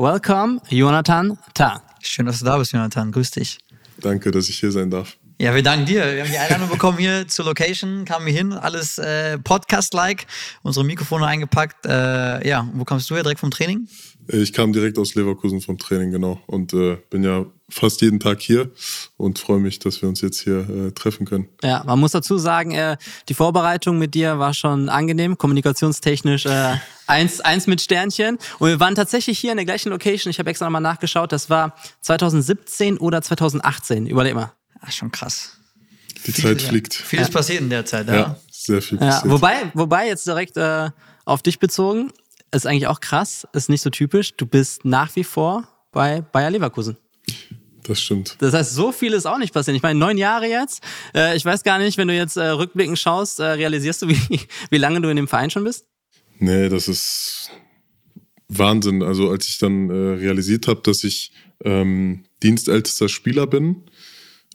welcome, Jonathan Ta. Schön, dass du da bist, Jonathan. Grüß dich. Danke, dass ich hier sein darf. Ja, wir danken dir. Wir haben die Einladung bekommen hier zur Location, kamen wir hin, alles äh, Podcast-like, unsere Mikrofone eingepackt. Äh, ja, wo kommst du her? Direkt vom Training? Ich kam direkt aus Leverkusen vom Training, genau. Und äh, bin ja fast jeden Tag hier und freue mich, dass wir uns jetzt hier äh, treffen können. Ja, man muss dazu sagen, äh, die Vorbereitung mit dir war schon angenehm, kommunikationstechnisch äh, eins, eins mit Sternchen. Und wir waren tatsächlich hier in der gleichen Location. Ich habe extra nochmal nachgeschaut, das war 2017 oder 2018. Überleg mal. Ach, schon krass. Die Viel, Zeit fliegt. Ja. Vieles ja. passiert in der Zeit, ja. ja sehr viel passiert. Ja, wobei, wobei jetzt direkt äh, auf dich bezogen, ist eigentlich auch krass, ist nicht so typisch. Du bist nach wie vor bei Bayer Leverkusen. Das stimmt. Das heißt, so viel ist auch nicht passiert. Ich meine, neun Jahre jetzt. Äh, ich weiß gar nicht, wenn du jetzt äh, rückblickend schaust, äh, realisierst du, wie, wie lange du in dem Verein schon bist? Nee, das ist Wahnsinn. Also als ich dann äh, realisiert habe, dass ich ähm, dienstältester Spieler bin,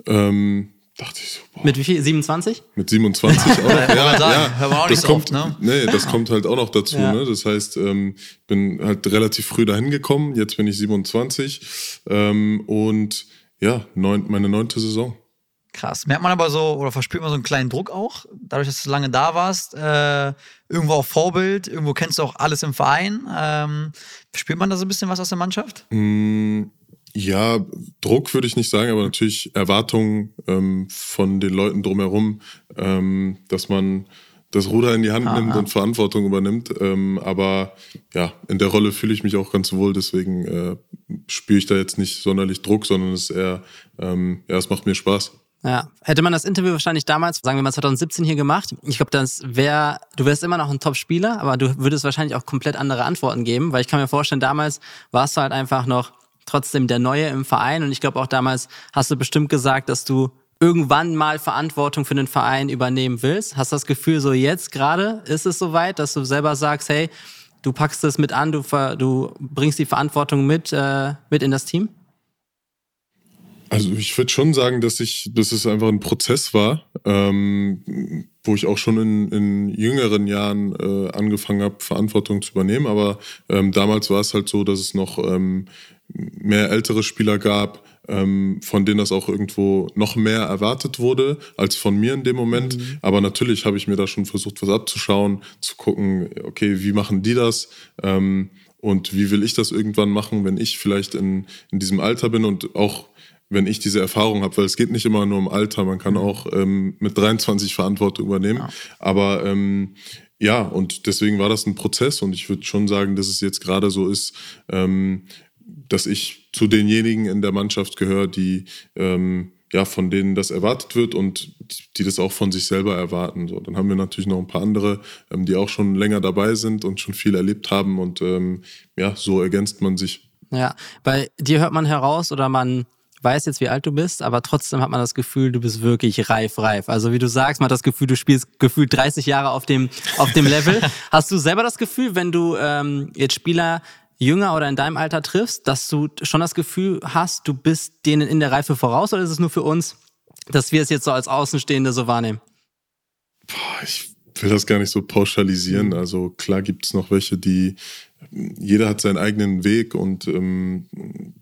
ähm, dachte ich so, boah. Mit wie viel? 27? Mit 27 auch. ja, ja, auch das kommt, oft, ne? Nee, das kommt halt auch noch dazu. Ja. Ne? Das heißt, ähm, bin halt relativ früh dahin gekommen. Jetzt bin ich 27 ähm, und ja, neun, meine neunte Saison. Krass. Merkt man aber so, oder verspürt man so einen kleinen Druck auch, dadurch, dass du lange da warst, äh, irgendwo auch Vorbild, irgendwo kennst du auch alles im Verein. Ähm, spürt man da so ein bisschen was aus der Mannschaft? Mm, ja, Druck würde ich nicht sagen, aber natürlich Erwartungen ähm, von den Leuten drumherum, ähm, dass man das Ruder in die Hand Aha. nimmt und Verantwortung übernimmt. Ähm, aber ja, in der Rolle fühle ich mich auch ganz wohl, deswegen äh, spüre ich da jetzt nicht sonderlich Druck, sondern es ist eher, ähm, ja, es macht mir Spaß. Ja, hätte man das Interview wahrscheinlich damals, sagen wir mal 2017 hier gemacht, ich glaube, das wäre, du wärst immer noch ein Top-Spieler, aber du würdest wahrscheinlich auch komplett andere Antworten geben, weil ich kann mir vorstellen, damals warst du halt einfach noch trotzdem der Neue im Verein. Und ich glaube auch damals hast du bestimmt gesagt, dass du irgendwann mal Verantwortung für den Verein übernehmen willst. Hast du das Gefühl, so jetzt gerade ist es soweit, dass du selber sagst, hey, du packst es mit an, du, du bringst die Verantwortung mit, äh, mit in das Team? Also ich würde schon sagen, dass ich, dass es einfach ein Prozess war, ähm, wo ich auch schon in, in jüngeren Jahren äh, angefangen habe, Verantwortung zu übernehmen. Aber ähm, damals war es halt so, dass es noch ähm, mehr ältere Spieler gab, ähm, von denen das auch irgendwo noch mehr erwartet wurde als von mir in dem Moment. Mhm. Aber natürlich habe ich mir da schon versucht, was abzuschauen, zu gucken, okay, wie machen die das? Ähm, und wie will ich das irgendwann machen, wenn ich vielleicht in, in diesem Alter bin und auch wenn ich diese Erfahrung habe, weil es geht nicht immer nur um Alter, man kann mhm. auch ähm, mit 23 Verantwortung übernehmen. Ja. Aber ähm, ja, und deswegen war das ein Prozess und ich würde schon sagen, dass es jetzt gerade so ist, ähm, dass ich zu denjenigen in der Mannschaft gehöre, die ähm, ja, von denen das erwartet wird und die das auch von sich selber erwarten. So, dann haben wir natürlich noch ein paar andere, ähm, die auch schon länger dabei sind und schon viel erlebt haben und ähm, ja, so ergänzt man sich. Ja, bei dir hört man heraus oder man weiß jetzt, wie alt du bist, aber trotzdem hat man das Gefühl, du bist wirklich reif, reif. Also wie du sagst, man hat das Gefühl, du spielst gefühlt 30 Jahre auf dem, auf dem Level. Hast du selber das Gefühl, wenn du ähm, jetzt Spieler jünger oder in deinem Alter triffst, dass du schon das Gefühl hast, du bist denen in der Reife voraus oder ist es nur für uns, dass wir es jetzt so als Außenstehende so wahrnehmen? Boah, ich will das gar nicht so pauschalisieren. Mhm. Also klar gibt es noch welche, die jeder hat seinen eigenen Weg und ähm,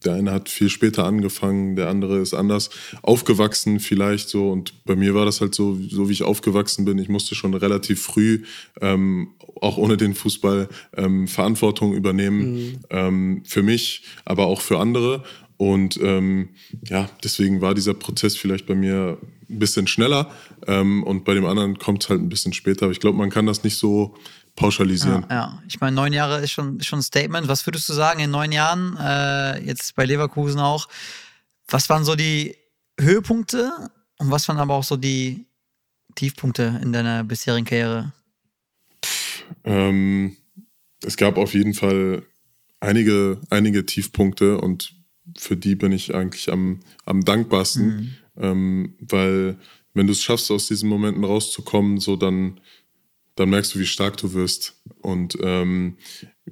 der eine hat viel später angefangen, der andere ist anders aufgewachsen vielleicht so und bei mir war das halt so, so wie ich aufgewachsen bin. Ich musste schon relativ früh ähm, auch ohne den Fußball ähm, Verantwortung übernehmen mhm. ähm, für mich, aber auch für andere und ähm, ja, deswegen war dieser Prozess vielleicht bei mir ein bisschen schneller ähm, und bei dem anderen kommt es halt ein bisschen später. Aber ich glaube, man kann das nicht so pauschalisieren. Ja, ja. ich meine, neun Jahre ist schon, schon ein Statement. Was würdest du sagen in neun Jahren, äh, jetzt bei Leverkusen auch, was waren so die Höhepunkte und was waren aber auch so die Tiefpunkte in deiner bisherigen Karriere? Ähm, es gab auf jeden Fall einige, einige Tiefpunkte und für die bin ich eigentlich am, am dankbarsten, mhm. ähm, weil wenn du es schaffst, aus diesen Momenten rauszukommen, so dann dann merkst du, wie stark du wirst. Und ähm,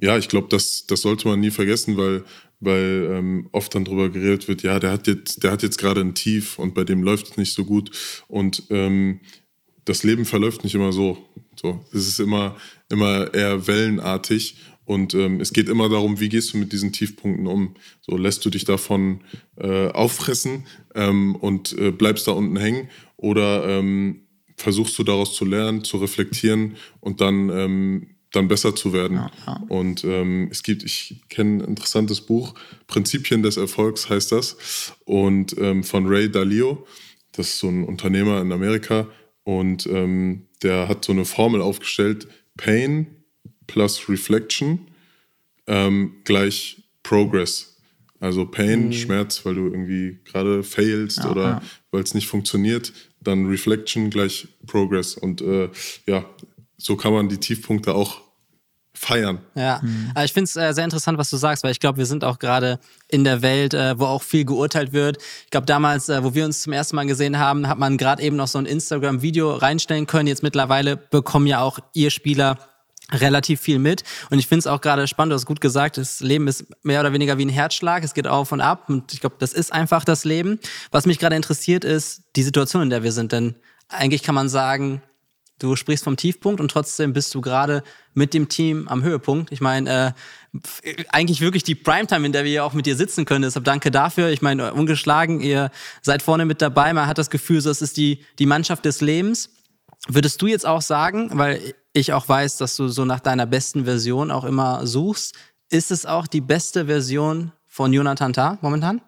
ja, ich glaube, das, das sollte man nie vergessen, weil, weil ähm, oft dann drüber geredet wird, ja, der hat jetzt, der hat jetzt gerade ein Tief und bei dem läuft es nicht so gut. Und ähm, das Leben verläuft nicht immer so. So, es ist immer, immer eher wellenartig. Und ähm, es geht immer darum, wie gehst du mit diesen Tiefpunkten um? So lässt du dich davon äh, auffressen ähm, und äh, bleibst da unten hängen oder ähm, versuchst du daraus zu lernen, zu reflektieren und dann ähm, dann besser zu werden. Ja, ja. Und ähm, es gibt, ich kenne ein interessantes Buch, Prinzipien des Erfolgs heißt das, und ähm, von Ray Dalio, das ist so ein Unternehmer in Amerika, und ähm, der hat so eine Formel aufgestellt, Pain plus Reflection ähm, gleich Progress. Also Pain, mhm. Schmerz, weil du irgendwie gerade failst ja, oder weil es nicht funktioniert, dann Reflection gleich Progress. Und äh, ja, so kann man die Tiefpunkte auch feiern. Ja, mhm. also ich finde es äh, sehr interessant, was du sagst, weil ich glaube, wir sind auch gerade in der Welt, äh, wo auch viel geurteilt wird. Ich glaube, damals, äh, wo wir uns zum ersten Mal gesehen haben, hat man gerade eben noch so ein Instagram-Video reinstellen können. Jetzt mittlerweile bekommen ja auch ihr Spieler relativ viel mit. Und ich finde es auch gerade spannend, du hast gut gesagt, das Leben ist mehr oder weniger wie ein Herzschlag, es geht auf und ab. Und ich glaube, das ist einfach das Leben. Was mich gerade interessiert, ist die Situation, in der wir sind. Denn eigentlich kann man sagen, Du sprichst vom Tiefpunkt und trotzdem bist du gerade mit dem Team am Höhepunkt. Ich meine, äh, eigentlich wirklich die Primetime, in der wir ja auch mit dir sitzen können. Deshalb danke dafür. Ich meine, ungeschlagen, ihr seid vorne mit dabei. Man hat das Gefühl, so, es ist die, die Mannschaft des Lebens. Würdest du jetzt auch sagen, weil ich auch weiß, dass du so nach deiner besten Version auch immer suchst, ist es auch die beste Version von Jonathan Tah momentan?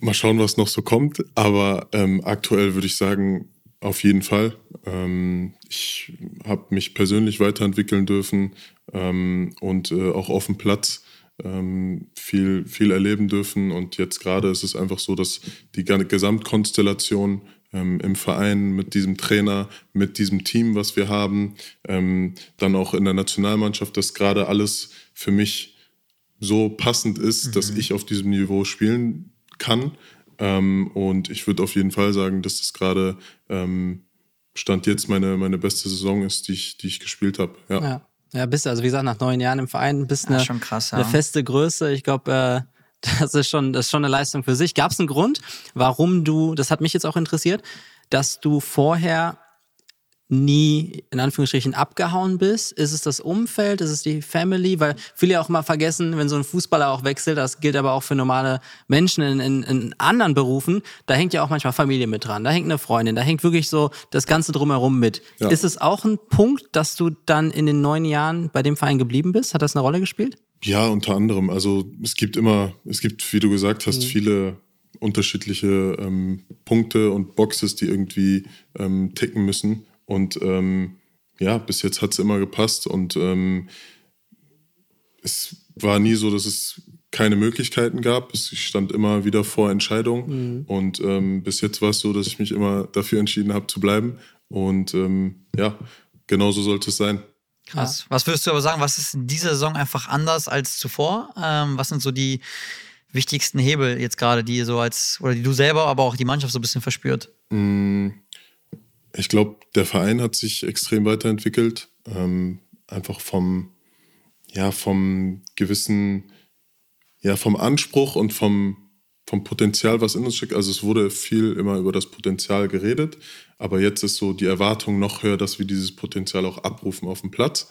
Mal schauen, was noch so kommt. Aber ähm, aktuell würde ich sagen, auf jeden Fall. Ähm, ich habe mich persönlich weiterentwickeln dürfen ähm, und äh, auch auf dem Platz ähm, viel, viel erleben dürfen. Und jetzt gerade ist es einfach so, dass die Gesamtkonstellation ähm, im Verein mit diesem Trainer, mit diesem Team, was wir haben, ähm, dann auch in der Nationalmannschaft, dass gerade alles für mich so passend ist, mhm. dass ich auf diesem Niveau spielen kann. Ähm, und ich würde auf jeden Fall sagen, dass das gerade ähm, Stand jetzt meine, meine beste Saison ist, die ich, die ich gespielt habe. Ja. ja. Ja, bist du, also wie gesagt, nach neun Jahren im Verein bist du eine, krass, ja. eine feste Größe. Ich glaube, äh, das ist schon, das ist schon eine Leistung für sich. Gab es einen Grund, warum du, das hat mich jetzt auch interessiert, dass du vorher nie in Anführungsstrichen abgehauen bist? Ist es das Umfeld? Ist es die Family? Weil viele ja auch mal vergessen, wenn so ein Fußballer auch wechselt, das gilt aber auch für normale Menschen in, in, in anderen Berufen, da hängt ja auch manchmal Familie mit dran, da hängt eine Freundin, da hängt wirklich so das Ganze drumherum mit. Ja. Ist es auch ein Punkt, dass du dann in den neun Jahren bei dem Verein geblieben bist? Hat das eine Rolle gespielt? Ja, unter anderem. Also es gibt immer, es gibt, wie du gesagt hast, mhm. viele unterschiedliche ähm, Punkte und Boxes, die irgendwie ähm, ticken müssen. Und ähm, ja, bis jetzt hat es immer gepasst und ähm, es war nie so, dass es keine Möglichkeiten gab. Ich stand immer wieder vor Entscheidungen mhm. und ähm, bis jetzt war es so, dass ich mich immer dafür entschieden habe zu bleiben und ähm, ja, genauso sollte es sein. Krass. Was würdest du aber sagen, was ist in dieser Saison einfach anders als zuvor? Ähm, was sind so die wichtigsten Hebel jetzt gerade, die so als, oder die du selber, aber auch die Mannschaft so ein bisschen verspürt? Mhm ich glaube, der Verein hat sich extrem weiterentwickelt. Ähm, einfach vom, ja, vom gewissen, ja, vom Anspruch und vom, vom Potenzial, was in uns steckt. Also es wurde viel immer über das Potenzial geredet, aber jetzt ist so die Erwartung noch höher, dass wir dieses Potenzial auch abrufen auf dem Platz.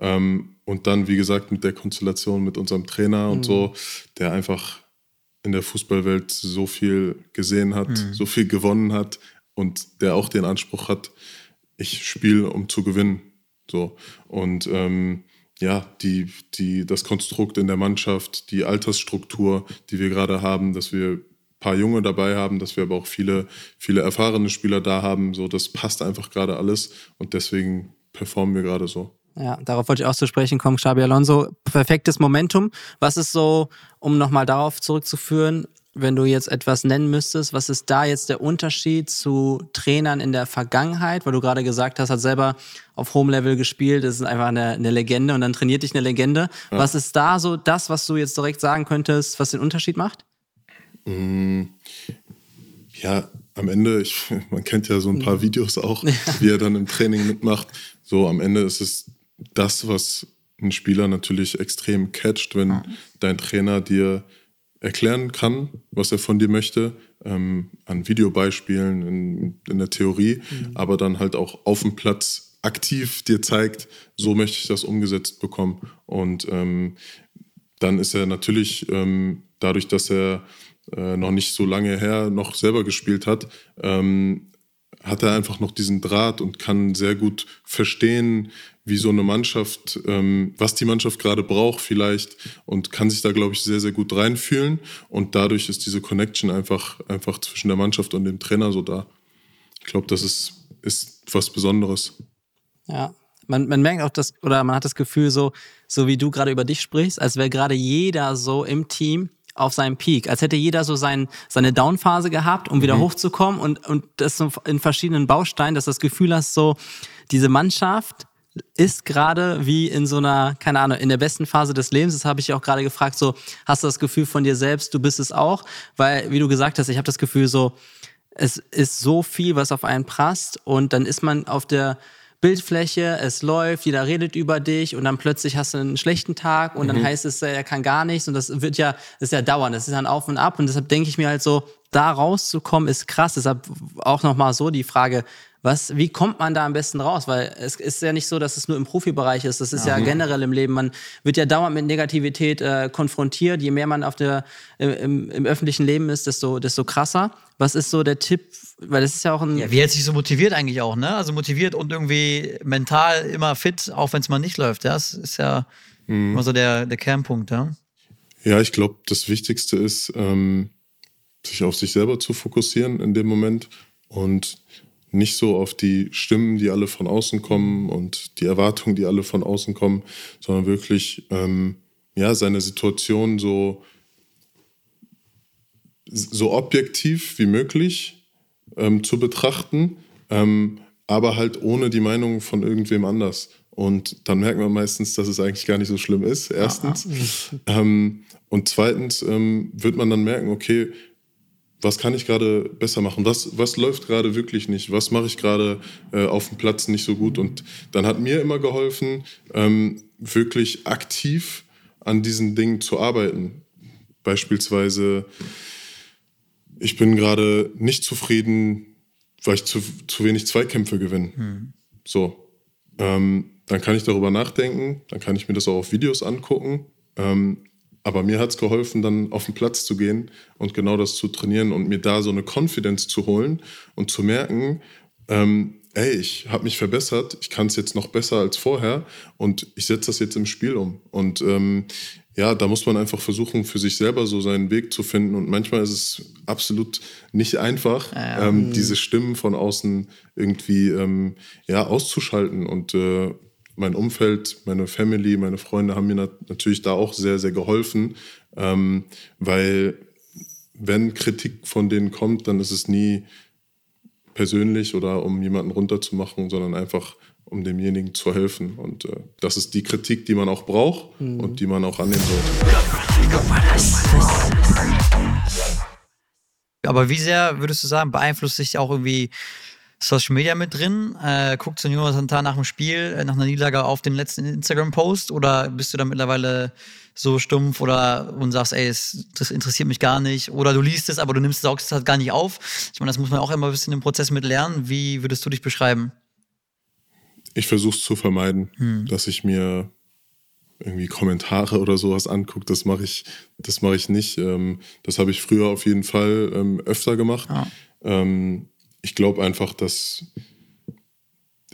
Ähm, und dann, wie gesagt, mit der Konstellation mit unserem Trainer und mhm. so, der einfach in der Fußballwelt so viel gesehen hat, mhm. so viel gewonnen hat, und der auch den Anspruch hat, ich spiele, um zu gewinnen. So. Und ähm, ja, die, die, das Konstrukt in der Mannschaft, die Altersstruktur, die wir gerade haben, dass wir paar Junge dabei haben, dass wir aber auch viele, viele erfahrene Spieler da haben, so das passt einfach gerade alles und deswegen performen wir gerade so. Ja, darauf wollte ich auch zu sprechen kommen, Xabi Alonso. Perfektes Momentum. Was ist so, um nochmal darauf zurückzuführen, wenn du jetzt etwas nennen müsstest, was ist da jetzt der Unterschied zu Trainern in der Vergangenheit? Weil du gerade gesagt hast, hat selber auf Home Level gespielt, das ist einfach eine, eine Legende und dann trainiert dich eine Legende. Ja. Was ist da so das, was du jetzt direkt sagen könntest, was den Unterschied macht? Mm, ja, am Ende, ich, man kennt ja so ein paar mhm. Videos auch, ja. wie er dann im Training mitmacht. So am Ende ist es das, was ein Spieler natürlich extrem catcht, wenn mhm. dein Trainer dir erklären kann, was er von dir möchte, ähm, an Videobeispielen, in, in der Theorie, mhm. aber dann halt auch auf dem Platz aktiv dir zeigt, so möchte ich das umgesetzt bekommen. Und ähm, dann ist er natürlich ähm, dadurch, dass er äh, noch nicht so lange her noch selber gespielt hat, ähm, hat er einfach noch diesen Draht und kann sehr gut verstehen, wie so eine Mannschaft, ähm, was die Mannschaft gerade braucht vielleicht und kann sich da, glaube ich, sehr, sehr gut reinfühlen. Und dadurch ist diese Connection einfach, einfach zwischen der Mannschaft und dem Trainer so da. Ich glaube, das ist, ist was Besonderes. Ja, man, man merkt auch das, oder man hat das Gefühl, so, so wie du gerade über dich sprichst, als wäre gerade jeder so im Team auf seinem Peak, als hätte jeder so sein, seine Downphase gehabt, um wieder mhm. hochzukommen und, und das so in verschiedenen Bausteinen, dass du das Gefühl hast, so, diese Mannschaft ist gerade wie in so einer, keine Ahnung, in der besten Phase des Lebens. Das habe ich auch gerade gefragt, so, hast du das Gefühl von dir selbst, du bist es auch? Weil, wie du gesagt hast, ich habe das Gefühl so, es ist so viel, was auf einen prasst und dann ist man auf der Bildfläche, es läuft, jeder redet über dich und dann plötzlich hast du einen schlechten Tag und mhm. dann heißt es, er kann gar nichts und das wird ja, das ist ja dauernd, das ist dann auf und ab und deshalb denke ich mir halt so, da rauszukommen ist krass. Deshalb auch nochmal so die Frage, was, wie kommt man da am besten raus? Weil es ist ja nicht so, dass es nur im Profibereich ist. Das ist ja, ja generell im Leben. Man wird ja dauernd mit Negativität äh, konfrontiert. Je mehr man auf der, im, im öffentlichen Leben ist, desto, desto krasser. Was ist so der Tipp? Weil das ist ja auch ein. Ja, wie hält sich so motiviert eigentlich auch, ne? Also motiviert und irgendwie mental immer fit, auch wenn es mal nicht läuft. Ja? Das ist ja mhm. immer so der, der Kernpunkt, ja. Ja, ich glaube, das Wichtigste ist, ähm, sich auf sich selber zu fokussieren in dem Moment und nicht so auf die Stimmen, die alle von außen kommen und die Erwartungen, die alle von außen kommen, sondern wirklich ähm, ja, seine Situation so, so objektiv wie möglich ähm, zu betrachten, ähm, aber halt ohne die Meinung von irgendwem anders. Und dann merkt man meistens, dass es eigentlich gar nicht so schlimm ist, erstens. Ähm, und zweitens ähm, wird man dann merken, okay, was kann ich gerade besser machen? Was, was läuft gerade wirklich nicht? Was mache ich gerade äh, auf dem Platz nicht so gut? Und dann hat mir immer geholfen, ähm, wirklich aktiv an diesen Dingen zu arbeiten. Beispielsweise, ich bin gerade nicht zufrieden, weil ich zu, zu wenig Zweikämpfe gewinne. Hm. So. Ähm, dann kann ich darüber nachdenken, dann kann ich mir das auch auf Videos angucken. Ähm, aber mir hat es geholfen, dann auf den Platz zu gehen und genau das zu trainieren und mir da so eine Confidence zu holen und zu merken, ähm, ey, ich habe mich verbessert, ich kann es jetzt noch besser als vorher und ich setze das jetzt im Spiel um. Und ähm, ja, da muss man einfach versuchen, für sich selber so seinen Weg zu finden. Und manchmal ist es absolut nicht einfach, ähm, diese Stimmen von außen irgendwie ähm, ja, auszuschalten und äh, mein Umfeld, meine Family, meine Freunde haben mir nat natürlich da auch sehr, sehr geholfen, ähm, weil wenn Kritik von denen kommt, dann ist es nie persönlich oder um jemanden runterzumachen, sondern einfach um demjenigen zu helfen. Und äh, das ist die Kritik, die man auch braucht mhm. und die man auch annehmen sollte. Aber wie sehr würdest du sagen, beeinflusst sich auch irgendwie Social Media mit drin? Äh, guckt so Jonas Santana nach dem Spiel, äh, nach einer Niederlage auf den letzten Instagram-Post oder bist du da mittlerweile so stumpf oder und sagst, ey, es, das interessiert mich gar nicht oder du liest es, aber du nimmst es halt gar nicht auf? Ich meine, das muss man auch immer ein bisschen im Prozess mit lernen. Wie würdest du dich beschreiben? Ich versuche es zu vermeiden, hm. dass ich mir irgendwie Kommentare oder sowas angucke. Das mache ich, das mache ich nicht. Ähm, das habe ich früher auf jeden Fall ähm, öfter gemacht. Ja. Ich glaube einfach, dass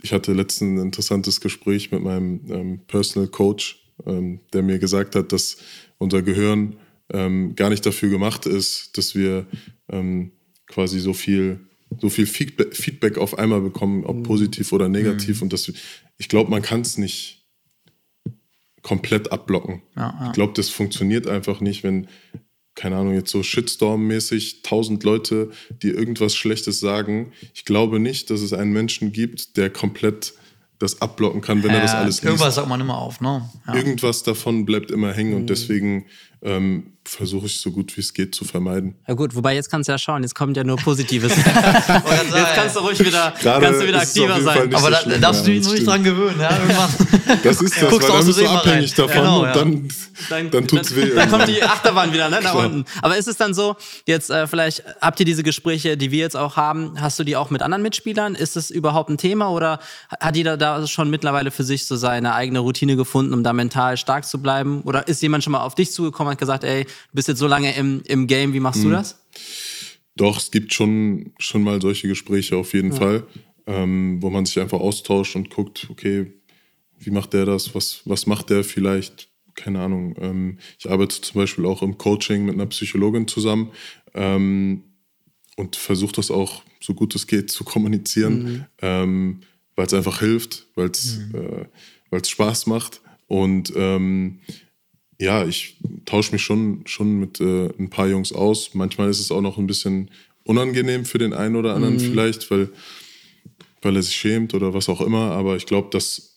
ich hatte letztens ein interessantes Gespräch mit meinem ähm, Personal Coach, ähm, der mir gesagt hat, dass unser Gehirn ähm, gar nicht dafür gemacht ist, dass wir ähm, quasi so viel, so viel Feedback, Feedback auf einmal bekommen, ob mhm. positiv oder negativ. Mhm. Und das, ich glaube, man kann es nicht komplett abblocken. Ja, ja. Ich glaube, das funktioniert einfach nicht, wenn keine Ahnung, jetzt so Shitstorm-mäßig tausend Leute, die irgendwas Schlechtes sagen. Ich glaube nicht, dass es einen Menschen gibt, der komplett das abblocken kann, wenn ja, er das alles liest. Irgendwas sagt man immer auf, ne? Ja. Irgendwas davon bleibt immer hängen mhm. und deswegen ähm, versuche ich so gut wie es geht zu vermeiden. Ja gut, wobei jetzt kannst du ja schauen, jetzt kommt ja nur Positives. jetzt kannst du ruhig wieder, kannst du wieder aktiver sein. Aber so da, schlimm, darfst ja, du dich nur nicht dran gewöhnen, ja, irgendwann. Das ist das, weil dann bist du abhängig rein. davon genau, und dann, dann, dann tut's dann, weh. Dann kommt die Achterbahn wieder ne, nach unten. Aber ist es dann so, jetzt äh, vielleicht habt ihr diese Gespräche, die wir jetzt auch haben, hast du die auch mit anderen Mitspielern? Ist es überhaupt ein Thema oder hat jeder da schon mittlerweile für sich so seine eigene Routine gefunden, um da mental stark zu bleiben? Oder ist jemand schon mal auf dich zugekommen und hat gesagt, ey, bist jetzt so lange im, im Game, wie machst mhm. du das? Doch, es gibt schon, schon mal solche Gespräche auf jeden ja. Fall, ähm, wo man sich einfach austauscht und guckt, okay, wie macht der das? Was, was macht der vielleicht? Keine Ahnung. Ähm, ich arbeite zum Beispiel auch im Coaching mit einer Psychologin zusammen ähm, und versuche das auch so gut es geht zu kommunizieren, mhm. ähm, weil es einfach hilft, weil es mhm. äh, Spaß macht. Und ähm, ja, ich tausche mich schon, schon mit äh, ein paar Jungs aus. Manchmal ist es auch noch ein bisschen unangenehm für den einen oder anderen mhm. vielleicht, weil, weil er sich schämt oder was auch immer. Aber ich glaube, dass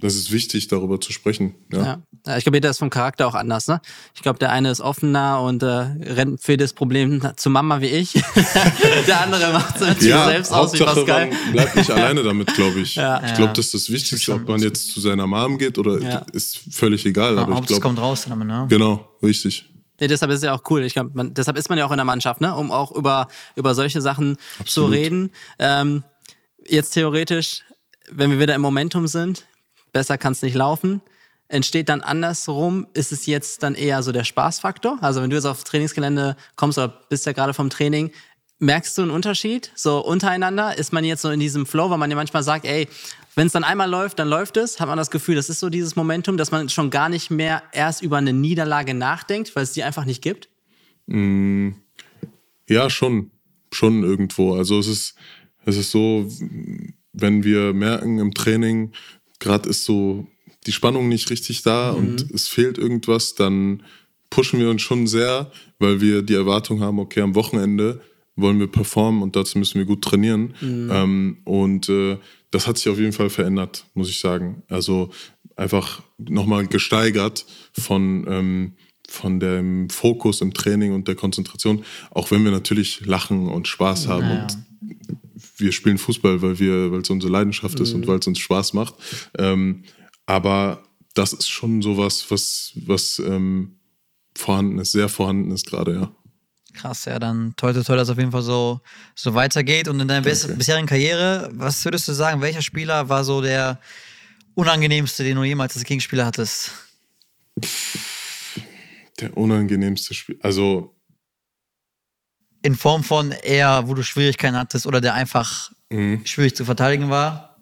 das ist wichtig, darüber zu sprechen. Ja, ja. ich glaube, jeder ist vom Charakter auch anders. Ne? Ich glaube, der eine ist offener und äh, rennt für das Problem zu Mama wie ich. der andere macht es mit ja, selbst Hauptsache, aus wie Pascal. Man bleibt nicht alleine damit, glaube ich. Ja. Ich glaube, das ist das Wichtigste, ob man jetzt zu seiner Mom geht oder ja. ist völlig egal. aber ich glaub, kommt raus damit, ne? Genau, richtig. Nee, deshalb ist es ja auch cool. Ich glaube, deshalb ist man ja auch in der Mannschaft, ne? um auch über, über solche Sachen Absolut. zu reden. Ähm, jetzt theoretisch, wenn wir wieder im Momentum sind, besser kann es nicht laufen. Entsteht dann andersrum, ist es jetzt dann eher so der Spaßfaktor? Also wenn du jetzt auf Trainingsgelände kommst oder bist ja gerade vom Training, merkst du einen Unterschied so untereinander? Ist man jetzt so in diesem Flow, weil man ja manchmal sagt, ey, wenn es dann einmal läuft, dann läuft es, hat man das Gefühl, das ist so dieses Momentum, dass man schon gar nicht mehr erst über eine Niederlage nachdenkt, weil es die einfach nicht gibt? Mm, ja, schon. Schon irgendwo. Also es ist, es ist so, wenn wir merken im Training, gerade ist so die Spannung nicht richtig da mhm. und es fehlt irgendwas, dann pushen wir uns schon sehr, weil wir die Erwartung haben, okay, am Wochenende wollen wir performen und dazu müssen wir gut trainieren. Mhm. Ähm, und äh, das hat sich auf jeden Fall verändert, muss ich sagen. Also einfach nochmal gesteigert von, ähm, von dem Fokus im Training und der Konzentration, auch wenn wir natürlich lachen und Spaß haben naja. und wir spielen Fußball, weil wir, weil es unsere Leidenschaft mhm. ist und mhm. weil es uns Spaß macht. Ähm, aber das ist schon sowas, was, was ähm, vorhanden ist, sehr vorhanden ist gerade, ja. Krass, ja, dann toll, toll, dass es auf jeden Fall so, so weitergeht. Und in deiner okay. bisherigen Karriere, was würdest du sagen, welcher Spieler war so der unangenehmste, den du jemals als Gegenspieler hattest? Der unangenehmste Spieler, also in Form von eher, wo du Schwierigkeiten hattest oder der einfach mhm. schwierig zu verteidigen war?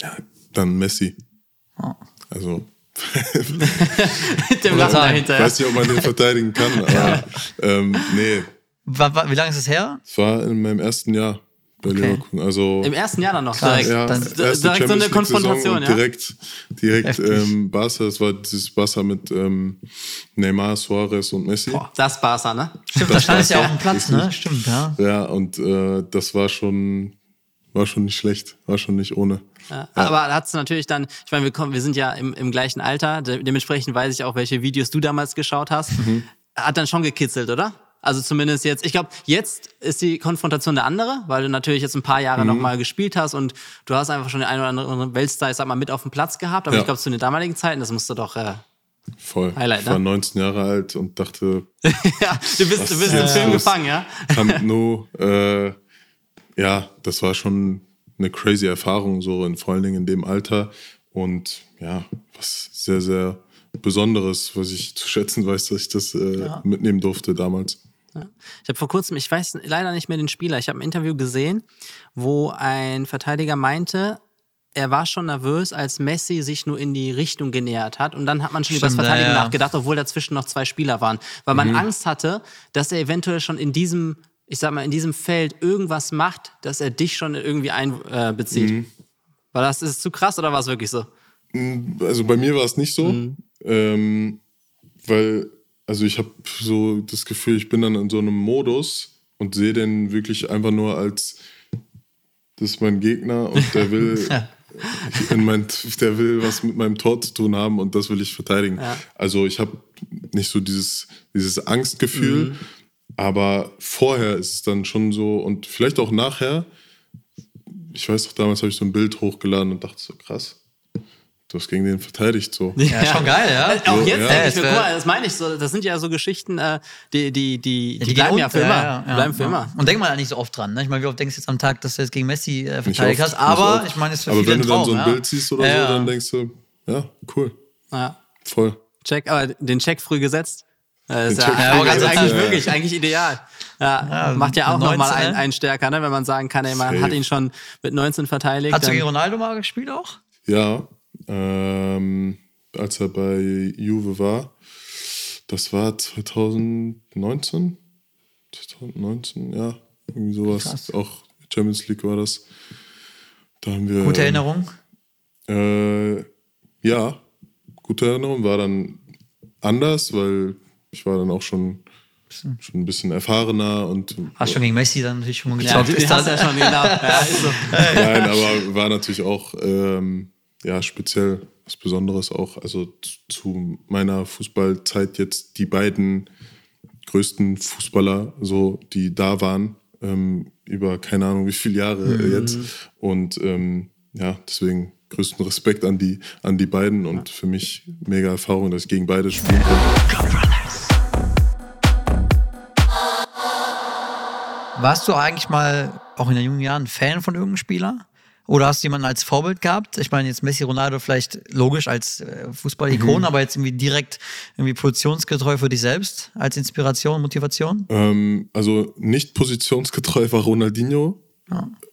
Ja, dann Messi. Oh. Also. Mit dem Lachen dahinter. Ich weiß nicht, ob man den verteidigen kann, aber ähm, nee. Wie lange ist es her? Es war in meinem ersten Jahr bei okay. Leverkusen. Also Im ersten Jahr dann noch direkt. Ja, dann, direkt so eine Konfrontation, ja. Direkt, direkt ähm, Barca, das war dieses Barca mit ähm, Neymar, Suarez und Messi. Boah, das Barca, ne? Stimmt, da stand es ja auf dem Platz, ne? Stimmt, ja. Ja, und äh, das war schon, war schon nicht schlecht, war schon nicht ohne. Ja. Aber hat es natürlich dann, ich meine, wir, kommen, wir sind ja im, im gleichen Alter, dementsprechend weiß ich auch, welche Videos du damals geschaut hast. Mhm. Hat dann schon gekitzelt, oder? Also zumindest jetzt, ich glaube, jetzt ist die Konfrontation der andere, weil du natürlich jetzt ein paar Jahre mhm. nochmal gespielt hast und du hast einfach schon den einen oder anderen Weltstar, ich sag mal, mit auf dem Platz gehabt. Aber ja. ich glaube, zu den damaligen Zeiten, das musste doch äh, Voll. Highlight, ich war 19 ne? Jahre alt und dachte. ja, du bist, du bist im Film gefangen, ja? Camp Nou, äh, ja, das war schon eine crazy Erfahrung, so in vor allen Dingen in dem Alter. Und ja, was sehr, sehr Besonderes, was ich zu schätzen weiß, dass ich das äh, ja. mitnehmen durfte damals. Ja. Ich habe vor kurzem, ich weiß leider nicht mehr den Spieler, ich habe ein Interview gesehen, wo ein Verteidiger meinte, er war schon nervös, als Messi sich nur in die Richtung genähert hat. Und dann hat man schon über das Verteidigen ja. nachgedacht, obwohl dazwischen noch zwei Spieler waren. Weil man mhm. Angst hatte, dass er eventuell schon in diesem, ich sag mal, in diesem Feld irgendwas macht, dass er dich schon irgendwie einbezieht. Äh, mhm. War das ist zu krass oder war es wirklich so? Mm, also bei mir war es nicht so, mhm. ähm, weil also ich habe so das Gefühl, ich bin dann in so einem Modus und sehe den wirklich einfach nur als, das ist mein Gegner und der will, in mein, der will was mit meinem Tor zu tun haben und das will ich verteidigen. Ja. Also ich habe nicht so dieses, dieses Angstgefühl, Mhm. aber vorher ist es dann schon so und vielleicht auch nachher. Ich weiß doch, damals habe ich so ein Bild hochgeladen und dachte so, krass, du hast gegen den verteidigt so. Ja, schon geil, ja. Äh, Auch jetzt ja. denke Ja, ich wär- guck mal, das meine ich so, das sind ja so Geschichten, äh, die, die, die, die, bleiben ja für immer. ja, ja, bleiben für ja. immer. Und denkt man ja nicht so oft dran. Ne? Ich meine, wie oft denkst du jetzt am Tag, dass du jetzt gegen Messi äh, verteidigt oft, hast? Aber ich meine, es ist für Aber viele wenn du dann Traum. so ein ja. Bild siehst oder Ja, so, ja. dann denkst du, ja, cool, Ja. voll. Check, aber den Check früh gesetzt. Das ist ja, früh eigentlich, eigentlich ja. wirklich, eigentlich ideal. Ja, Ja, macht ja auch nochmal 19, einen, ne? einen stärker, ne? wenn man sagen kann, ey, man Safe. hat ihn schon mit 19 verteidigt. Hast du gegen Ronaldo mal gespielt auch? Ja, ähm, als er bei Juve war, das war 2019, 2019, ja, irgendwie sowas. Krass. Auch Champions League war das. Da haben wir. Gute Erinnerung. Äh, ja, gute Erinnerung. War dann anders, weil ich war dann auch schon, schon ein bisschen erfahrener und Hast schon gegen Messi dann natürlich schon mal ja, gezockt. die ist das, ja schon, genau. Ja, ist so. Nein, aber war natürlich auch ähm, ja, speziell was Besonderes auch. Also zu- meiner Fußballzeit jetzt die beiden größten Fußballer, so die da waren, ähm, über keine Ahnung wie viele Jahre äh, jetzt. Und ähm, ja, deswegen größten Respekt an die, an die beiden und für mich mega Erfahrung, dass ich gegen beide spielen konnte. Warst du eigentlich mal auch in den jungen Jahren Fan von irgendeinem Spieler? Oder hast du jemanden als Vorbild gehabt? Ich meine, jetzt Messi, Ronaldo vielleicht logisch als äh, Fußball-Ikon, aber jetzt irgendwie direkt irgendwie positionsgetreu für dich selbst als Inspiration, Motivation? Ähm, also nicht positionsgetreu war Ronaldinho,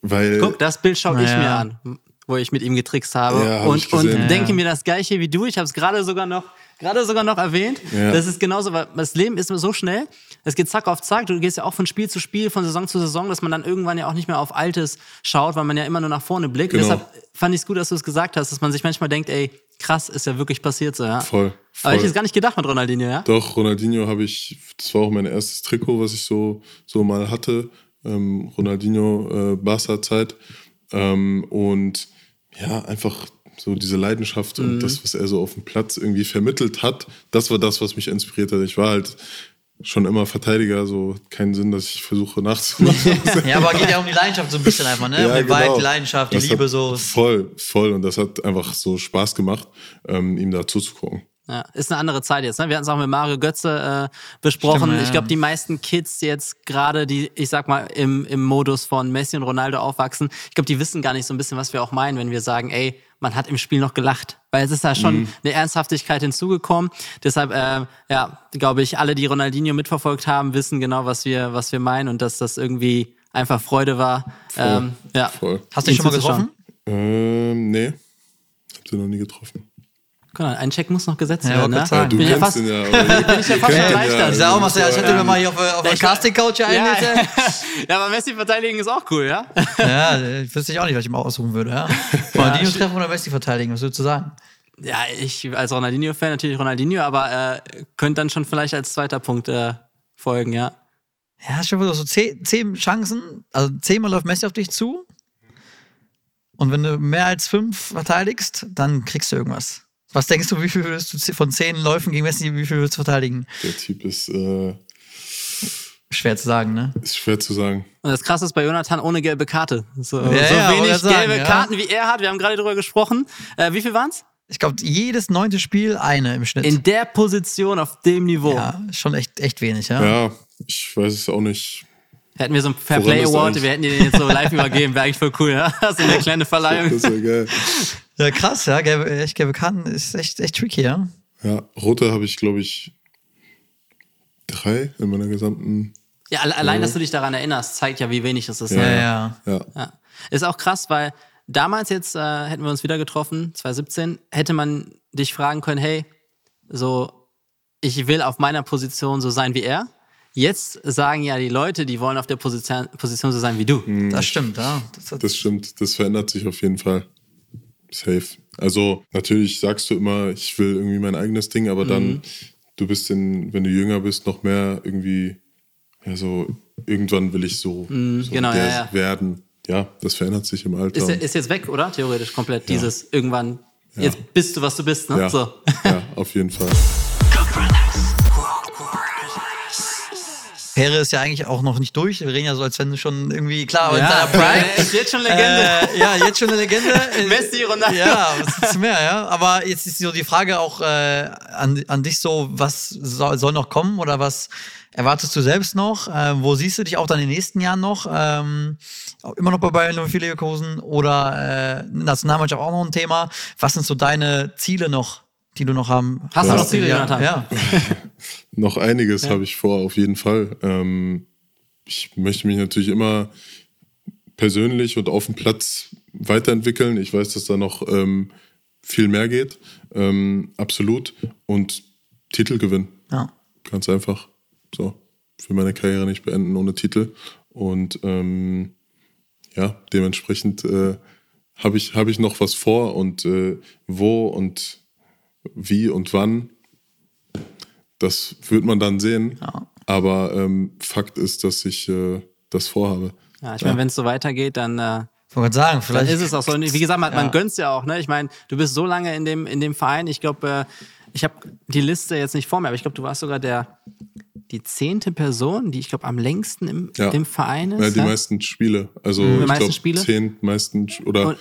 weil Guck, das Bild schaue ich Naja. mir an, wo ich mit ihm getrickst habe. Ja, hab und und Ja. denke mir das Gleiche wie du. Ich habe es gerade sogar noch. Gerade sogar noch erwähnt. Ja. Das ist genauso, weil das Leben ist so schnell. Es geht zack auf zack. Du gehst ja auch von Spiel zu Spiel, von Saison zu Saison, dass man dann irgendwann ja auch nicht mehr auf Altes schaut, weil man ja immer nur nach vorne blickt. Genau. Deshalb fand ich es gut, dass du es gesagt hast, dass man sich manchmal denkt, ey, krass, ist ja wirklich passiert so, ja. voll. voll. Aber ich hätte es gar nicht gedacht mit Ronaldinho, ja. Doch, Ronaldinho habe ich, das war auch mein erstes Trikot, was ich so, so mal hatte. Ähm, Ronaldinho, äh, Barca-Zeit. Ähm, und ja, einfach so diese Leidenschaft und das, was er so auf dem Platz irgendwie vermittelt hat, das war das, was mich inspiriert hat. Ich war halt schon immer Verteidiger, so keinen Sinn, dass ich versuche nachzumachen. Ja, aber geht ja um die Leidenschaft so ein bisschen einfach, ne? um die Vibe, die Leidenschaft, die genau. Das Liebe so. Voll, voll. Und das hat einfach so Spaß gemacht, ähm, ihm da zuzugucken. Ja, ist eine andere Zeit jetzt. Ne? Wir hatten es auch mit Mario Götze äh, besprochen. Stimmt, ja, ich glaube, ja. die meisten Kids jetzt gerade, die, ich sag mal, im, im Modus von Messi und Ronaldo aufwachsen, ich glaube, die wissen gar nicht so ein bisschen, was wir auch meinen, wenn wir sagen, ey, man hat im Spiel noch gelacht. Weil es ist da schon Mhm. eine Ernsthaftigkeit hinzugekommen. Deshalb, äh, ja, glaube ich, alle, die Ronaldinho mitverfolgt haben, wissen genau, was wir, was wir meinen und dass das irgendwie einfach Freude war. Ähm, ja. Voll. Hast du dich ihn schon mal getroffen? Ähm, nee. Hab sie noch nie getroffen. Mal, ein Check muss noch gesetzt Ja, werden, ne? Ja, du bin ja kennst fast, ihn ja. bin ich ja fast erleichtert. Ich sag auch, ich hätte mir mal hier auf, auf der Casting-Couch hier Ja. einlädt. ja, aber Messi verteidigen ist auch cool, ja? Ja, ich wüsste ich auch nicht, was ich mal aussuchen würde. Ja. Ronaldinho treffen oder Messi verteidigen, was würdest du sagen? Ja, ich als Ronaldinho-Fan natürlich Ronaldinho, aber äh, könnte dann schon vielleicht als zweiter Punkt äh, folgen, ja. Ja, schon wieder so zehn, zehn Chancen, also zehnmal läuft Messi auf dich zu. Und wenn du mehr als fünf verteidigst, dann kriegst du irgendwas. Was denkst du, wie viel würdest du von zehn Läufen gegen Messi, wie viel würdest du verteidigen? Der Typ ist, äh, Schwer zu sagen, ne? ist schwer zu sagen. Und das Krasse ist bei Jonathan ohne gelbe Karte. So, Ja, so ja, wenig sagen, gelbe ja. Karten wie er hat. Wir haben gerade drüber gesprochen. Äh, wie viel waren's? Ich glaube, jedes neunte Spiel eine im Schnitt. In der Position, auf dem Niveau. ja, schon echt, echt wenig, ja. Ja, ich weiß es auch nicht. Hätten wir so einen Fair Play Award, wir hätten den jetzt so live übergeben. Wäre eigentlich voll cool, ja? Ist eine kleine Verleihung. Das wäre geil. Ja, krass, ja. Gelbe, echt gelbe Karten ist echt, echt tricky, ja. Ja, rote habe ich, glaube ich, drei in meiner gesamten. Ja, alle- allein, dass du dich daran erinnerst, zeigt ja, wie wenig es ist. Ja, ne? ja. Ja, Ja. Ist auch krass, weil damals jetzt äh, hätten wir uns wieder getroffen, 2017, hätte man dich fragen können, hey, so, ich will auf meiner Position so sein wie er. Jetzt sagen ja die Leute, die wollen auf der Position, Position so sein wie du. Das stimmt, ja. Das das stimmt. Das verändert sich auf jeden Fall. Safe. Also, natürlich sagst du immer, ich will irgendwie mein eigenes Ding, aber dann, du bist in, wenn du jünger bist, noch mehr irgendwie, ja, so, irgendwann will ich so, so genau, der ja, ja. werden. ja, das verändert sich im Alter. Ist, ist jetzt weg, oder? Theoretisch komplett. Dieses irgendwann, jetzt bist du, was du bist, ne? ja, So. ja, auf jeden Fall. Karriere ist ja eigentlich auch noch nicht durch. Wir reden ja so, als wenn du schon irgendwie, klar, aber in Ja, deiner Prime. ist jetzt schon Legende. Äh, ja, jetzt schon eine Legende. Messi, Ronaldo. Ja, was ist mehr, ja. Aber jetzt ist so die Frage auch äh, an, an dich so, was soll, soll noch kommen oder was erwartest du selbst noch? Äh, wo siehst du dich auch dann in den nächsten Jahren noch? Ähm, auch immer noch bei Bayern 04 Leverkusen oder äh, Nationalmannschaft auch noch ein Thema? Was sind so deine Ziele noch, die du noch haben? Hast du Ja. noch Ziele, ja, Jonathan? ja. Noch einiges habe ich vor, auf jeden Fall. Ähm, ich möchte mich natürlich immer persönlich und auf dem Platz weiterentwickeln. Ich weiß, dass da noch ähm, viel mehr geht. Ähm, absolut. Und Titel gewinnen. ja. Ganz einfach. So. Ich will meine Karriere nicht beenden ohne Titel. Und ähm, ja, dementsprechend äh, habe ich, hab ich noch was vor und äh, wo und wie und wann, das wird man dann sehen. Ja. Aber ähm, Fakt ist, dass ich äh, das vorhabe. Ja, ich meine, wenn es so weitergeht, dann, äh, Ich wollte sagen, dann vielleicht. ist es auch so. Und Wie gesagt, man, man Ja. gönnt's ja auch. Ne? Ich meine, du bist so lange in dem, in dem Verein. Ich glaube, äh, ich habe die Liste jetzt nicht vor mir, aber ich glaube, du warst sogar der die zehnte Person, die ich glaube am längsten im, Ja. im Verein ist. Ja, die ja? meisten Spiele. Also Die ich meisten glaube Spiele? zehn meisten oder Und-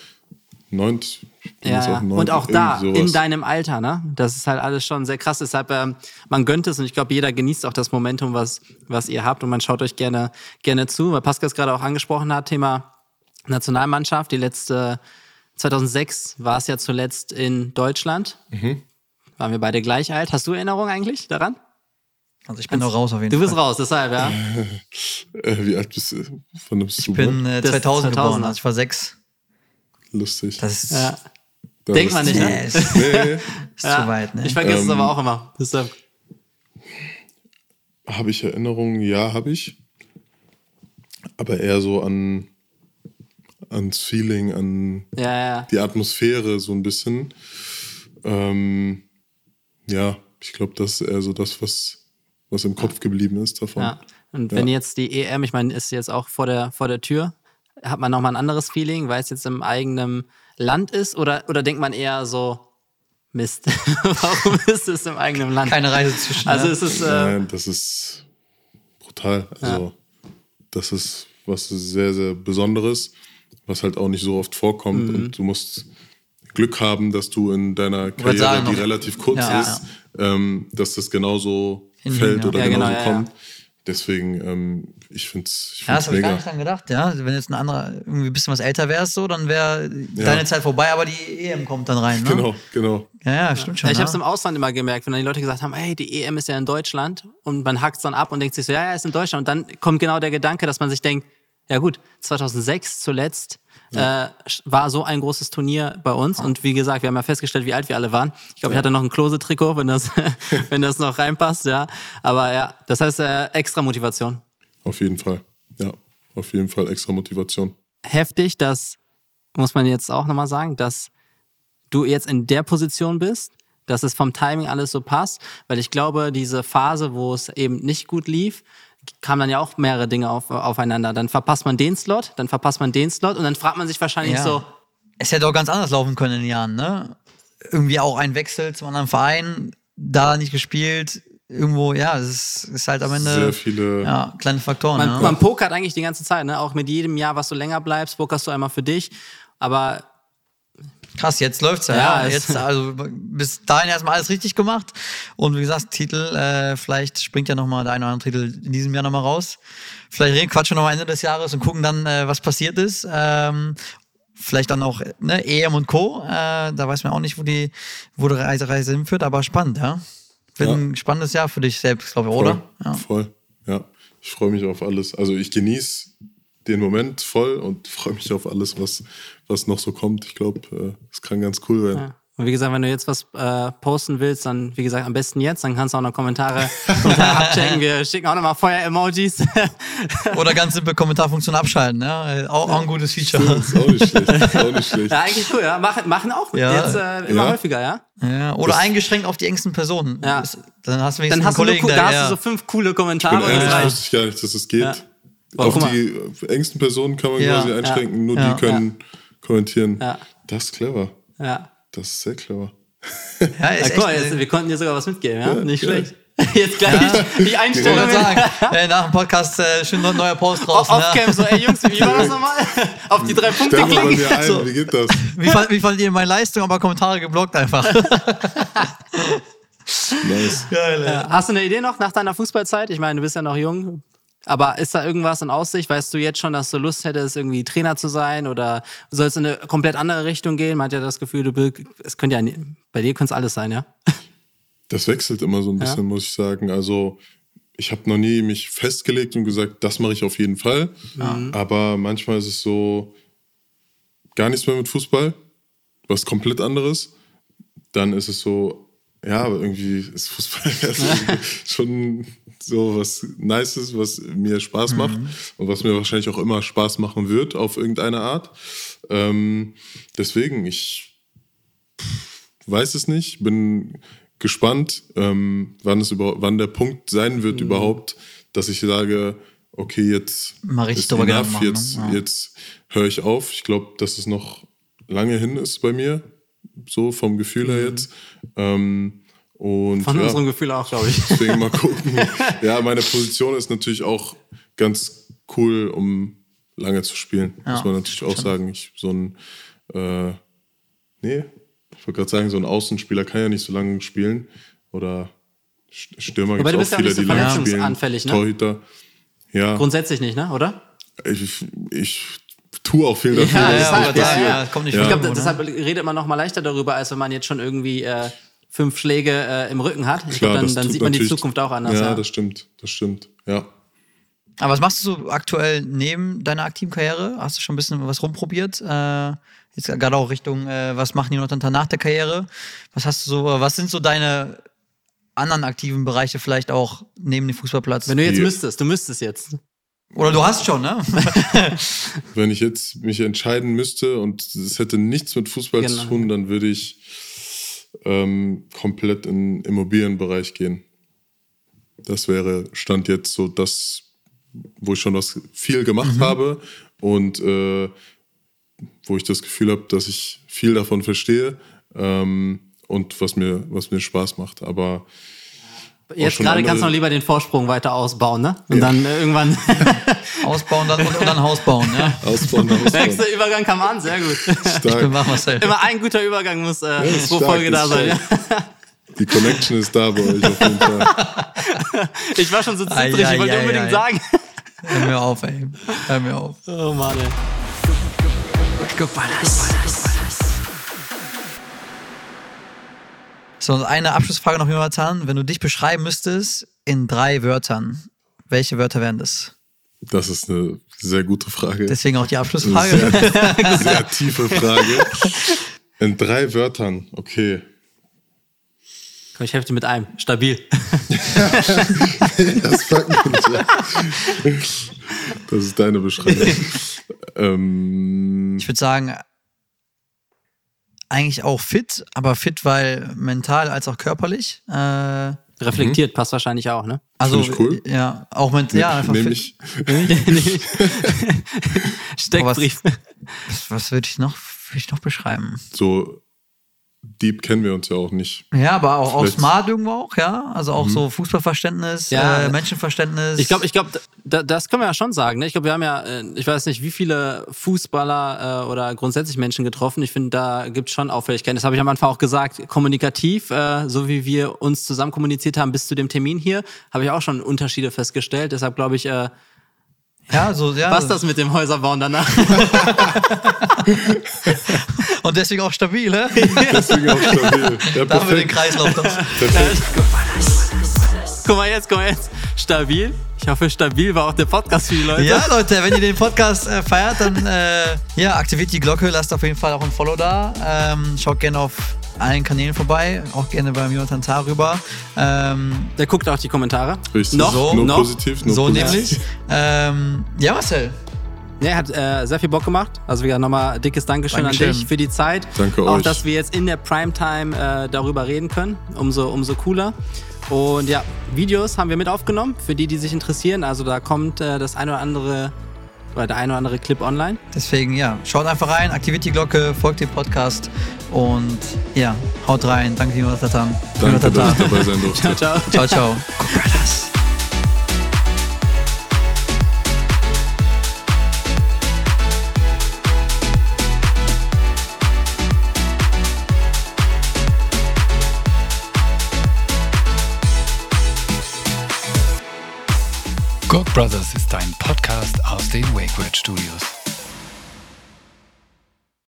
neunt. Ja, ja. neun, Und auch da, irgendwie in sowas. deinem Alter, ne? Das ist halt alles schon sehr krass. Deshalb, ähm, man gönnt es und ich glaube, jeder genießt auch das Momentum, was, was ihr habt und man schaut euch gerne, gerne zu. Weil Pascal es gerade auch angesprochen hat, Thema Nationalmannschaft. Die letzte, 2006 war es ja zuletzt in Deutschland. Mhm. Waren wir beide gleich alt. Hast du Erinnerung eigentlich daran? Also ich bin noch raus auf jeden Du bist Fall. raus, deshalb, ja. Äh, wie alt bist du? Von dem Ich bin äh, Das 2000 geboren, 2000er. also ich war sechs. Lustig. Das ist, ja. Denkt man nicht, ne? nee, ist, Nee, ist ja. zu weit, ne? Ich vergesse es Ähm, aber auch immer. Deshalb. habe ich Erinnerungen? Ja, habe ich. Aber eher so an ans Feeling, an Ja, ja. die Atmosphäre so ein bisschen. Ähm, ja, ich glaube, das ist eher so das, was, was im Kopf geblieben ist davon. Ja. Und Ja. wenn jetzt die EM, ich meine, ist jetzt auch vor der, vor der Tür, hat man nochmal ein anderes Feeling, weil es jetzt im eigenen Land ist? Oder, oder denkt man eher so, Mist, warum ist es im eigenen Land? Keine Reise zwischen. also ne? es ist, äh, Nein, das ist brutal. Also, das ist was sehr, sehr Besonderes, was halt auch nicht so oft vorkommt. Mhm. Und du musst Glück haben, dass du in deiner Karriere, sagen, die noch- relativ kurz Ja, ist, Ähm, dass das genauso Hinhauen, fällt ja. oder Ja, genauso genau, ja, ja. kommt. Deswegen, ähm, ich finde es ich ja, das habe ich gar nicht dran gedacht, ja. Wenn jetzt ein anderer irgendwie ein bisschen was älter wärst, so, dann wäre deine Zeit vorbei, aber die EM kommt dann rein, ne? Genau, genau. Ja, ja, stimmt schon. ich habe es ja. im Ausland immer gemerkt, wenn dann die Leute gesagt haben, hey, die EM ist ja in Deutschland und man hackt dann ab und denkt sich so, ja, ja, ist in Deutschland. Und dann kommt genau der Gedanke, dass man sich denkt, ja gut, 2006 zuletzt äh, war so ein großes Turnier bei uns und wie gesagt, wir haben ja festgestellt, wie alt wir alle waren. Ich glaube, ich hatte noch ein Klose-Trikot, wenn das, wenn das noch reinpasst, ja. Aber ja, das heißt äh, extra Motivation. Auf jeden Fall. Ja, auf jeden Fall extra Motivation. Heftig, das muss man jetzt auch nochmal sagen, dass du jetzt in der Position bist, dass es vom Timing alles so passt, weil ich glaube, diese Phase, wo es eben nicht gut lief, kamen dann ja auch mehrere Dinge auf, aufeinander. Dann verpasst man den Slot, dann verpasst man den Slot und dann fragt man sich wahrscheinlich Ja. so, Es hätte auch ganz anders laufen können in den Jahren, ne? Irgendwie auch ein Wechsel zum anderen Verein, da nicht gespielt, irgendwo, ja, es ist, ist halt am Ende. Sehr viele. Ja, kleine Faktoren, man, ne? man pokert eigentlich die ganze Zeit, ne? auch mit jedem Jahr, was du länger bleibst, pokerst du einmal für dich, aber Krass, jetzt läuft's ja. Ja, ja. Jetzt, also bis dahin erstmal alles richtig gemacht. Und wie gesagt, Titel, äh, vielleicht springt ja nochmal der eine oder andere Titel in diesem Jahr nochmal raus. Vielleicht reden, quatschen wir nochmal Ende des Jahres und gucken dann, äh, was passiert ist. Ähm, vielleicht dann auch ne, EM und Co. Äh, da weiß man auch nicht, wo die, wo die Reise, Reise hinführt, aber spannend, ja. Wird Ja. ein spannendes Jahr für dich selbst, glaube ich, Voll, oder? Ja. voll. Ja, ich freue mich auf alles. Also ich genieße den Moment voll und freue mich auf alles, was, was noch so kommt. Ich glaube, äh, es kann ganz cool werden. Ja. Und wie gesagt, wenn du jetzt was äh, posten willst, dann wie gesagt am besten jetzt, dann kannst du auch noch Kommentare, abchecken. Wir schicken auch nochmal Feuer-Emojis. Oder ganz simple Kommentarfunktion abschalten, ja. Auch, auch ein gutes Feature. Ist auch nicht schlecht. Ist auch nicht schlecht. ja, eigentlich cool, ja. Machen, machen auch Ja. jetzt äh, immer Ja. häufiger, ja. Ja, oder eingeschränkt auf die engsten Personen. Ja. Das- Dann hast du wenigstens Dann einen hast, du, nur, Kollegen, da der, hast ja. du so fünf coole Ich Kommentare bin und das ehrlich, reicht. wusste ich gar nicht, dass es geht. Ja. Boah, Auf die engsten Personen kann man Ja, quasi einschränken, nur ja, die können kommentieren. Ja. Das ist clever. Ja. Das ist sehr clever. Ja, Ja, ist guck mal, echt, jetzt, wir konnten dir sogar was mitgeben, ja? Ja, Nicht geil. schlecht. Jetzt gleich die ich wollte Einstellung. gerade sagen, äh, nach dem Podcast äh, schön noch ein neuer Post draußen. ne? Off-Cam, so, ey Jungs, wie war das nochmal? Auf die drei Punkte klicken. ein, So. wie geht das? Wie, fand, wie fandet ihr meine Leistung? Aber Kommentare geblockt einfach. Nice. Geil. Ja. Hast du eine Idee noch nach deiner Fußballzeit? Ich meine, du bist ja noch jung. Aber ist da irgendwas in Aussicht? Weißt du jetzt schon, dass du Lust hättest, irgendwie Trainer zu sein? Oder soll es in eine komplett andere Richtung gehen? Man hat ja das Gefühl, du bist, es könnte ja, bei dir könnte es alles sein, ja? Das wechselt immer so ein bisschen, Ja. muss ich sagen. Also ich habe noch nie mich festgelegt und gesagt, das mache ich auf jeden Fall. Aber manchmal ist es so gar nichts mehr mit Fußball, was komplett anderes. Dann ist es so, ja, aber irgendwie ist Fußball schon so was Nices, was mir Spaß macht und was mir wahrscheinlich auch immer Spaß machen wird auf irgendeine Art. Ähm, deswegen, ich weiß es nicht, bin gespannt, ähm, wann es über, wann der Punkt sein wird Mhm. überhaupt, dass ich sage, okay, jetzt Mal ist enough, machen, jetzt, ne? Ja. jetzt höre ich auf. Ich glaube, dass es noch lange hin ist bei mir, so vom Gefühl her jetzt. Ähm, und Mhm. Von ja, unserem Gefühl auch, glaube ich. deswegen mal gucken. ja, meine Position ist natürlich auch ganz cool, um lange zu spielen. Ja, Muss man natürlich auch sagen. Ich so ein äh, nee, ich wollte gerade sagen, so ein Außenspieler kann ja nicht so lange spielen. Oder St- Stürmer gibt es bist auch ja viele, nicht so die lange spielen. verletzungsanfällig, ne? Torhüter. Ja, Grundsätzlich nicht, ne? Oder? ich, ich tue auch viel dafür. Ja, dass es deshalb, nicht ja, passiert. ja, kommt nicht Ja. Ich glaube, ne? deshalb redet man noch mal leichter darüber, als wenn man jetzt schon irgendwie äh, fünf Schläge äh, im Rücken hat. Ich Klar, glaube, dann, das dann sieht man die Zukunft auch anders. Ja, Ja, das stimmt. Das stimmt. Ja. Aber was machst du so aktuell neben deiner aktiven Karriere? Hast du schon ein bisschen was rumprobiert? Äh, jetzt gerade auch Richtung, äh, was machen die Jonathan nach der Karriere? Was hast du so, was sind so deine anderen aktiven Bereiche vielleicht auch neben dem Fußballplatz? Wenn du jetzt müsstest, du müsstest jetzt. Oder du hast schon, ne? Wenn ich jetzt mich entscheiden müsste und es hätte nichts mit Fußball Genau. zu tun, dann würde ich ähm, komplett in den Immobilienbereich gehen. Das wäre Stand jetzt so das, wo ich schon was viel gemacht habe und äh, wo ich das Gefühl habe, dass ich viel davon verstehe ähm, und was mir, was mir Spaß macht. Aber Jetzt gerade kannst du noch lieber den Vorsprung weiter ausbauen, ne? Und Ja. dann äh, irgendwann. Ausbauen dann, und, und dann Haus bauen, ja? ausbauen, Der ausbauen. nächste Übergang kam an, sehr gut. Stark. Mach Marcel. Immer ein guter Übergang muss äh, ist pro stark, Folge da sein. Ja. Die Connection ist da bei euch auf jeden Fall. Ich war schon so zittrig, ei, ich wollte ei, unbedingt sagen. Hör mir auf, ey. Hör mir auf. Oh Mann, ey. So, und eine Abschlussfrage noch, Jonathan. Wenn du dich beschreiben müsstest in drei Wörtern, welche Wörter wären das? Das ist eine sehr gute Frage. Deswegen auch die Eine Abschlussfrage. sehr, sehr tiefe Frage. In drei Wörtern, okay. Komm, ich helfe dir mit einem. Stabil. Das fragt man nicht. ja. Das ist deine Beschreibung. ähm, Ich würde sagen, eigentlich auch fit, aber fit, weil mental als auch körperlich. Äh, Reflektiert passt wahrscheinlich auch, ne? also, cool. ja, auch mit, ja, einfach nehme fit. ich. Steckbrief. Was, was würde ich noch, würde ich noch beschreiben? So deep kennen wir uns ja auch nicht. Ja, aber auch, auch smart irgendwo auch, ja. Also auch so Fußballverständnis, Ja. äh, Menschenverständnis. Ich glaube, ich glaube, da, das können wir ja schon sagen. Ne? Ich glaube, wir haben ja, äh, ich weiß nicht, wie viele Fußballer äh, oder grundsätzlich Menschen getroffen. Ich finde, da gibt es schon Auffälligkeiten. Das habe ich am Anfang auch gesagt. Kommunikativ, äh, so wie wir uns zusammen kommuniziert haben bis zu dem Termin hier, habe ich auch schon Unterschiede festgestellt. Deshalb glaube ich, äh, ja, so, ja. passt das mit dem Häuserbauen danach. Und deswegen auch stabil, ne? Deswegen auch stabil. Ja, da haben wir den. Kreislauf. Doch. perfekt. guck mal jetzt, guck mal jetzt. Stabil. Ich hoffe, stabil war auch der Podcast für die Leute. Ja, Leute, wenn ihr den Podcast äh, feiert, dann äh, ja, aktiviert die Glocke, lasst auf jeden Fall auch ein Follow da. Ähm, schaut gerne auf allen Kanälen vorbei, auch gerne beim Jonathan Tah rüber. Ähm, Der guckt auch die Kommentare. Richtig. Noch, So, nur noch. positiv, nur so positiv. nämlich. Ähm, ja, Marcel. Ja, er hat äh, sehr viel Bock gemacht. Also wieder nochmal dickes Dankeschön, Dankeschön. an dich für die Zeit. Danke Auch, euch. dass wir jetzt in der Primetime äh, darüber reden können. Umso, umso cooler. Und ja, Videos haben wir mit aufgenommen, für die, die sich interessieren. Also da kommt äh, das ein oder andere, oder der ein oder andere Clip online. Deswegen, ja, schaut einfach rein, aktiviert die Glocke, folgt dem Podcast und ja, haut rein. Danke, Jonathan. Danke, dass ich dabei sein durfte. Ciao, ciao. Ciao, ciao. Cook Brothers ist ein Podcast aus den WakeWord Studios.